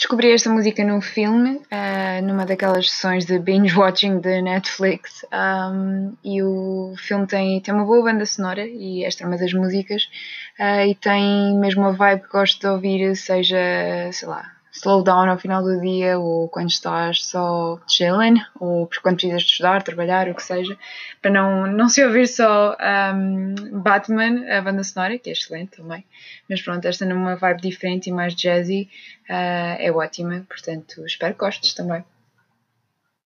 descobri esta música num filme, uh, numa daquelas sessões de binge watching de Netflix, um, e o filme tem, tem uma boa banda sonora, e esta é uma das músicas, uh, e tem mesmo uma vibe que gosto de ouvir, seja, sei lá, slow down ao final do dia ou quando estás só chilling ou quando precisas de estudar, trabalhar, o que seja, para não, não se ouvir só um, Batman, a banda sonora, que é excelente também, mas pronto, esta numa vibe diferente e mais jazzy uh, é ótima, portanto espero que gostes também.